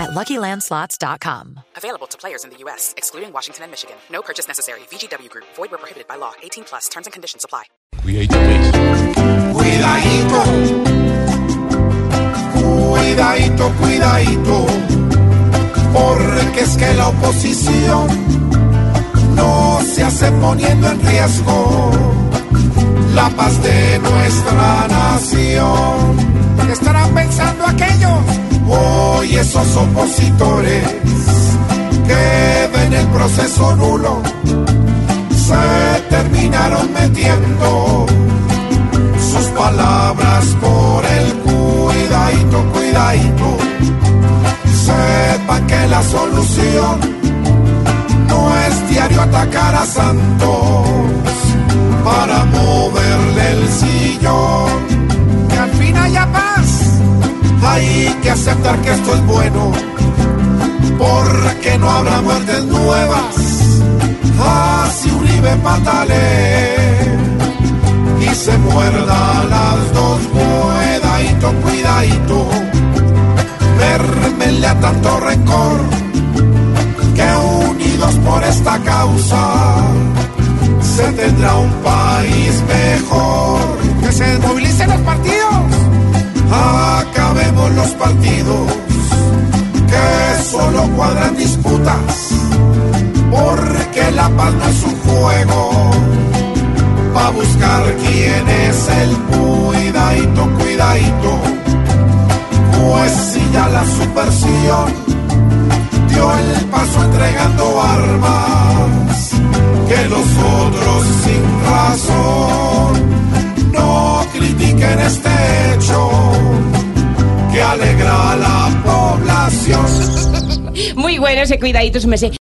at LuckyLandSlots.com. Available to players in the U.S., excluding Washington and Michigan. No purchase necessary. VGW Group. Void where prohibited by law. 18 plus. Terms and conditions apply. Cuidadito, pues. Cuidadito, cuidadito, cuidadito, porque es que la oposición no se hace poniendo en riesgo la paz de nuestra nación. ¿Qué estarán pensando aquellos? Hoy esos opositores que ven el proceso nulo se terminaron metiendo sus palabras por el cuidadito, cuidadito. Sepan que la solución no es diario atacar a Santos es bueno, porque no habrá muertes nuevas. Así Uribe patale y se muerda las dos. Cuidadito, cuidadito, vermenle a tanto rencor que unidos por esta causa se tendrá un país mejor. Que se desmovilicen los partidos. Acabemos los partidos solo cuadran disputas, porque la paz es un juego. Pa' buscar quién es el cuidadito, cuidadito. Pues si ya la subversión dio el paso entregando armas, que los otros sin razón no critiquen este Muy bueno ese cuidadito, su merced.